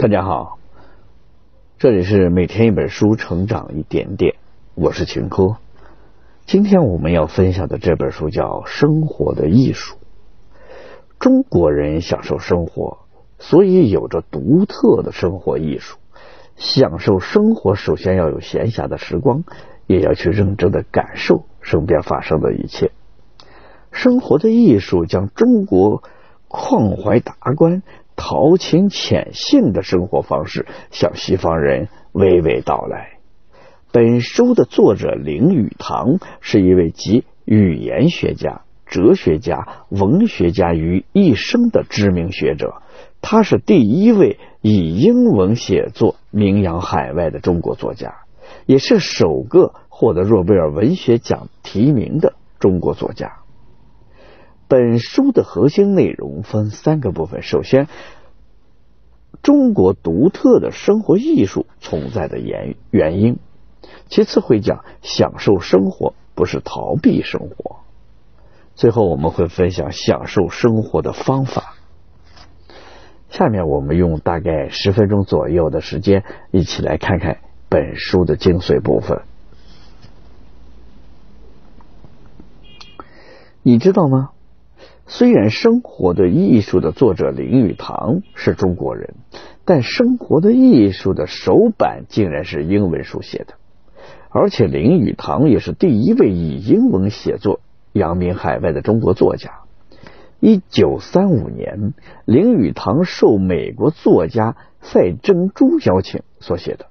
大家好，这里是每天一本书，成长一点点。我是秦科。今天我们要分享的这本书叫《生活的艺术》。中国人享受生活，所以有着独特的生活艺术。享受生活，首先要有闲暇的时光，也要去认真的感受身边发生的一切。生活的艺术将中国旷怀达观。豪情浅性的生活方式向西方人娓娓道来。本书的作者林语堂是一位集语言学家、哲学家、文学家于一身的知名学者。他是第一位以英文写作名扬海外的中国作家，也是首个获得诺贝尔文学奖提名的中国作家。本书的核心内容分三个部分，首先。中国独特的生活艺术存在的原原因，其次会讲享受生活不是逃避生活，最后我们会分享享受生活的方法。下面我们用大概十分钟左右的时间，一起来看看本书的精髓部分。你知道吗？虽然《生活的艺术》的作者林语堂是中国人，但《生活的艺术》的首版竟然是英文书写的，而且林语堂也是第一位以英文写作扬名海外的中国作家。一九三五年，林语堂受美国作家赛珍珠邀请所写的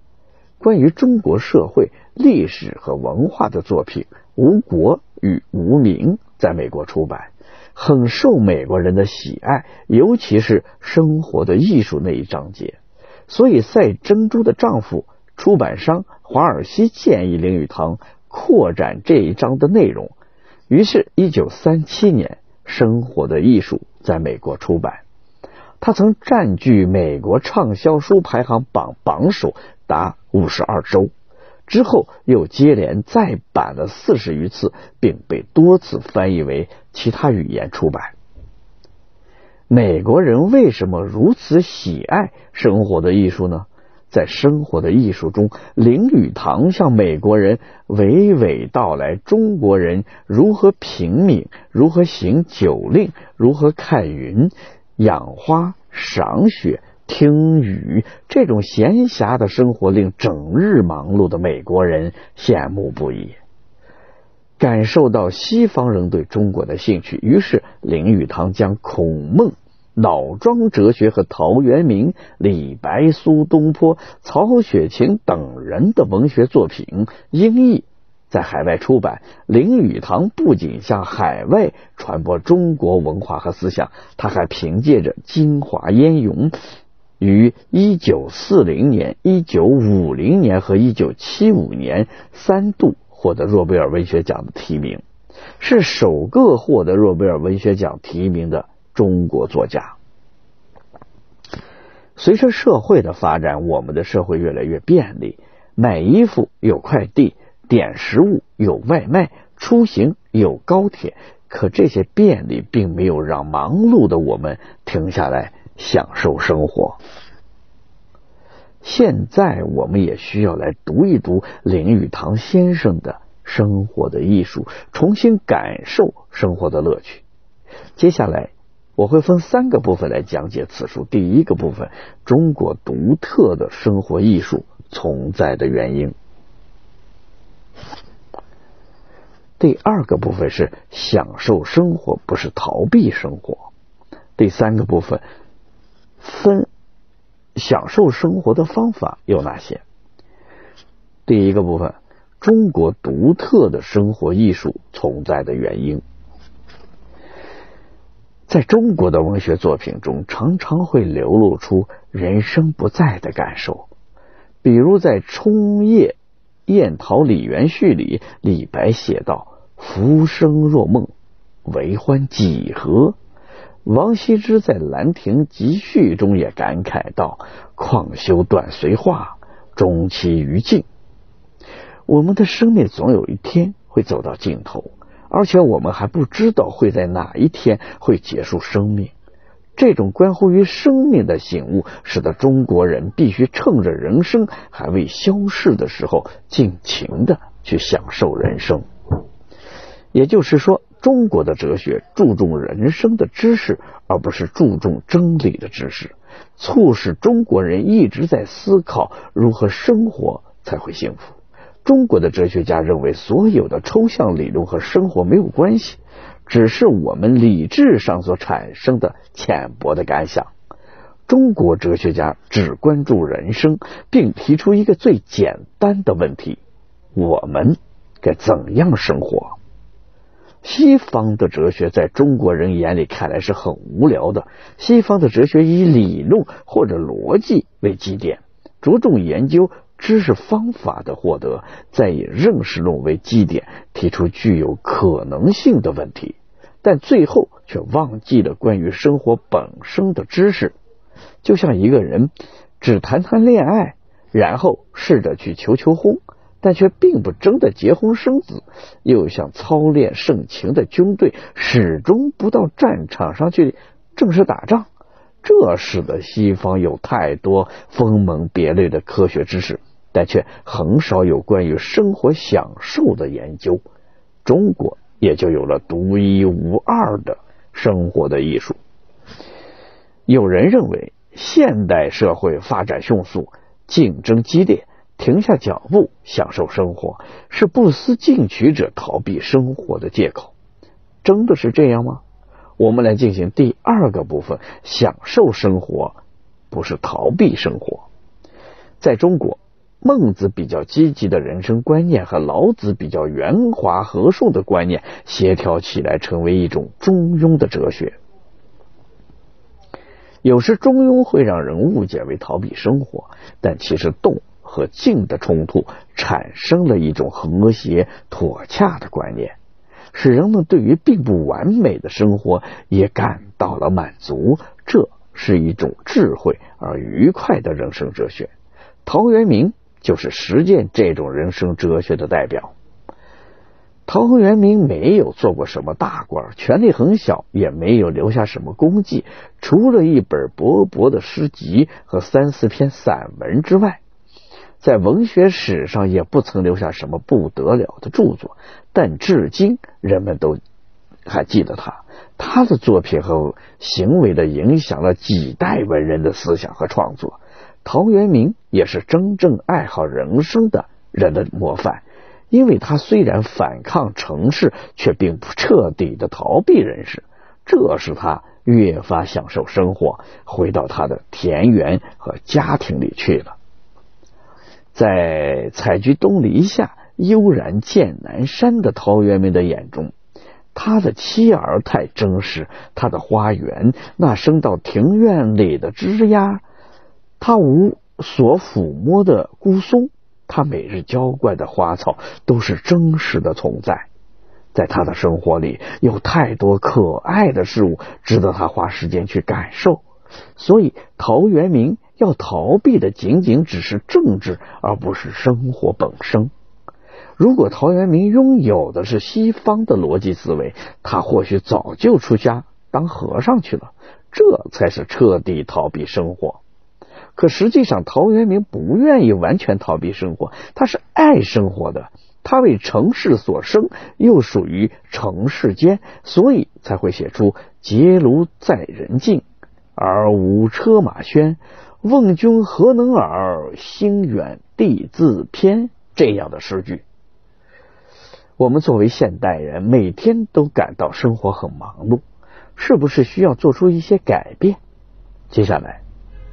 关于中国社会、历史和文化的作品《无国与无名》在美国出版。很受美国人的喜爱，尤其是生活的艺术那一章节。所以，赛珍珠的丈夫出版商华尔西建议林语堂扩展这一章的内容。于是，一九三七年，《生活的艺术》在美国出版。他曾占据美国畅销书排行榜榜首达五十二周。之后又接连再版了四十余次，并被多次翻译为其他语言出版。美国人为什么如此喜爱生活的艺术呢？在生活的艺术中，林语堂向美国人娓娓道来中国人如何平民，如何行酒令，如何看云、养花、赏雪。听雨，这种闲暇的生活令整日忙碌的美国人羡慕不已。感受到西方人对中国的兴趣，于是林语堂将孔孟、老庄哲学和陶渊明、李白、苏东坡、曹雪芹等人的文学作品英译在海外出版。林语堂不仅向海外传播中国文化和思想，他还凭借着精华烟云。于一九四零年、一九五零年和一九七五年三度获得诺贝尔文学奖的提名，是首个获得诺贝尔文学奖提名的中国作家。随着社会的发展，我们的社会越来越便利，买衣服有快递，点食物有外卖，出行有高铁。可这些便利并没有让忙碌的我们停下来。享受生活。现在我们也需要来读一读林语堂先生的生活的艺术，重新感受生活的乐趣。接下来我会分三个部分来讲解此书。第一个部分，中国独特的生活艺术存在的原因。第二个部分是享受生活，不是逃避生活。第三个部分。分享受生活的方法有哪些？第一个部分，中国独特的生活艺术存在的原因。在中国的文学作品中，常常会流露出人生不在的感受。比如在《春夜宴桃李园序》里，李白写道：“浮生若梦，为欢几何？”王羲之在《兰亭集序》中也感慨道：“况修短随化，终期于尽。”我们的生命总有一天会走到尽头，而且我们还不知道会在哪一天会结束生命。这种关乎于生命的醒悟，使得中国人必须趁着人生还未消逝的时候，尽情的去享受人生。也就是说，中国的哲学注重人生的知识，而不是注重真理的知识，促使中国人一直在思考如何生活才会幸福。中国的哲学家认为，所有的抽象理论和生活没有关系，只是我们理智上所产生的浅薄的感想。中国哲学家只关注人生，并提出一个最简单的问题：我们该怎样生活？西方的哲学在中国人眼里看来是很无聊的。西方的哲学以理论或者逻辑为基点，着重研究知识方法的获得，再以认识论为基点提出具有可能性的问题，但最后却忘记了关于生活本身的知识。就像一个人只谈谈恋爱，然后试着去求求婚。但却并不真的结婚生子，又像操练盛情的军队，始终不到战场上去正式打仗。这使得西方有太多分门别类的科学知识，但却很少有关于生活享受的研究。中国也就有了独一无二的生活的艺术。有人认为，现代社会发展迅速，竞争激烈。停下脚步，享受生活，是不思进取者逃避生活的借口。真的是这样吗？我们来进行第二个部分：享受生活，不是逃避生活。在中国，孟子比较积极的人生观念和老子比较圆滑和顺的观念协调起来，成为一种中庸的哲学。有时中庸会让人误解为逃避生活，但其实动。和静的冲突，产生了一种和谐妥洽的观念，使人们对于并不完美的生活也感到了满足。这是一种智慧而愉快的人生哲学。陶渊明就是实践这种人生哲学的代表。陶渊明没有做过什么大官，权力很小，也没有留下什么功绩，除了一本薄薄的诗集和三四篇散文之外。在文学史上也不曾留下什么不得了的著作，但至今人们都还记得他。他的作品和行为的影响了几代文人的思想和创作。陶渊明也是真正爱好人生的人的模范，因为他虽然反抗城市，却并不彻底的逃避人世，这使他越发享受生活，回到他的田园和家庭里去了。在采菊东篱下，悠然见南山的陶渊明的眼中，他的妻儿太真实，他的花园那生到庭院里的枝丫，他无所抚摸的孤松，他每日浇灌的花草，都是真实的存在。在他的生活里，有太多可爱的事物，值得他花时间去感受。所以，陶渊明。要逃避的仅仅只是政治，而不是生活本身。如果陶渊明拥有的是西方的逻辑思维，他或许早就出家当和尚去了。这才是彻底逃避生活。可实际上，陶渊明不愿意完全逃避生活，他是爱生活的。他为城市所生，又属于城市间，所以才会写出“结庐在人境，而无车马喧”。问君何能尔？心远地自偏。这样的诗句，我们作为现代人，每天都感到生活很忙碌，是不是需要做出一些改变？接下来，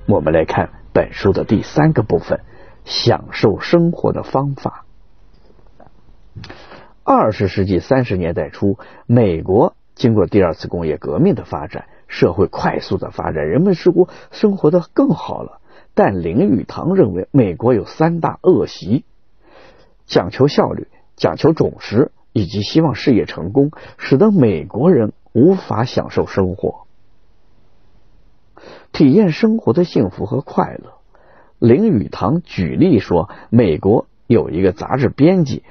我们来看本书的第三个部分：享受生活的方法。二十世纪三十年代初，美国经过第二次工业革命的发展。社会快速的发展，人们似乎生活的更好了。但林语堂认为，美国有三大恶习：讲求效率、讲求准时，以及希望事业成功，使得美国人无法享受生活，体验生活的幸福和快乐。林语堂举例说，美国有一个杂志编辑，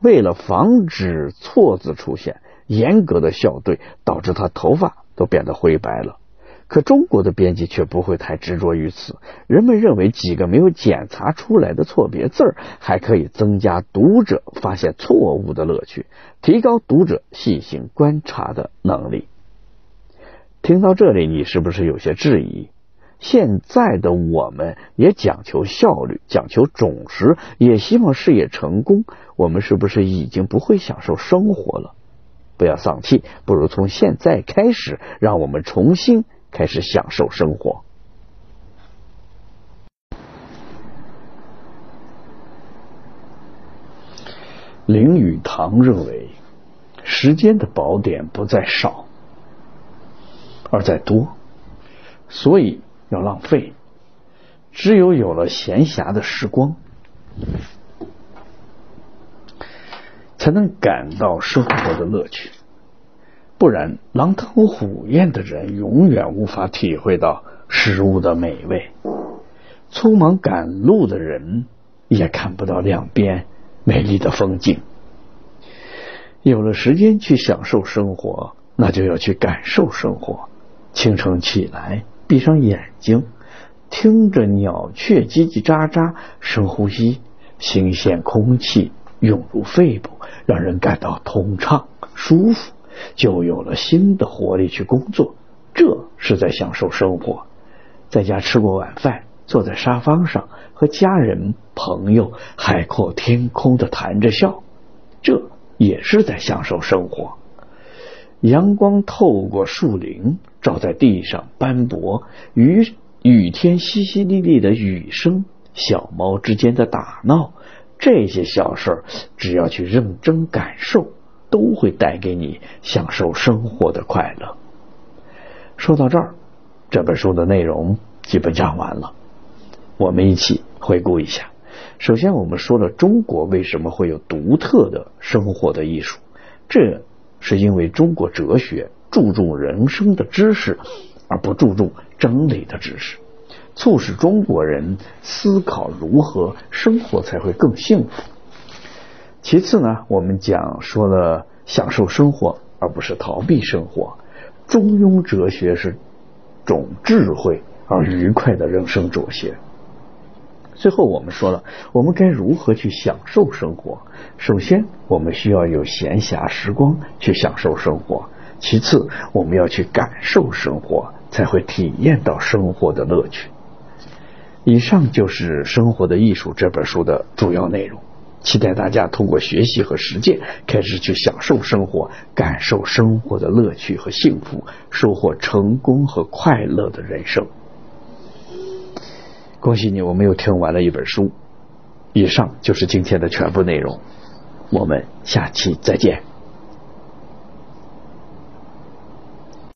为了防止错字出现。严格的校对导致他头发都变得灰白了。可中国的编辑却不会太执着于此，人们认为几个没有检查出来的错别字儿，还可以增加读者发现错误的乐趣，提高读者细心观察的能力。听到这里，你是不是有些质疑？现在的我们也讲求效率，讲求准时，也希望事业成功，我们是不是已经不会享受生活了？不要丧气，不如从现在开始，让我们重新。开始享受生活。林语堂认为，时间的宝典不在少，而在多，所以要浪费。只有有了闲暇的时光，才能感到生活的乐趣。不然，狼吞虎咽的人永远无法体会到食物的美味；匆忙赶路的人也看不到两边美丽的风景。有了时间去享受生活，那就要去感受生活。清晨起来，闭上眼睛，听着鸟雀叽叽喳喳，深呼吸，新鲜空气涌入肺部，让人感到通畅舒服。就有了新的活力去工作，这是在享受生活。在家吃过晚饭，坐在沙发上和家人朋友海阔天空的谈着笑，这也是在享受生活。阳光透过树林照在地上斑驳，雨雨天淅淅沥沥的雨声，小猫之间的打闹，这些小事只要去认真感受。都会带给你享受生活的快乐。说到这儿，这本书的内容基本讲完了。我们一起回顾一下。首先，我们说了中国为什么会有独特的生活的艺术，这是因为中国哲学注重人生的知识，而不注重真理的知识，促使中国人思考如何生活才会更幸福。其次呢，我们讲说了享受生活，而不是逃避生活。中庸哲学是种智慧而愉快的人生哲学。最后我们说了，我们该如何去享受生活？首先，我们需要有闲暇时光去享受生活；其次，我们要去感受生活，才会体验到生活的乐趣。以上就是《生活的艺术》这本书的主要内容。期待大家通过学习和实践，开始去享受生活，感受生活的乐趣和幸福，收获成功和快乐的人生。恭喜你，我们又听完了一本书。以上就是今天的全部内容，我们下期再见。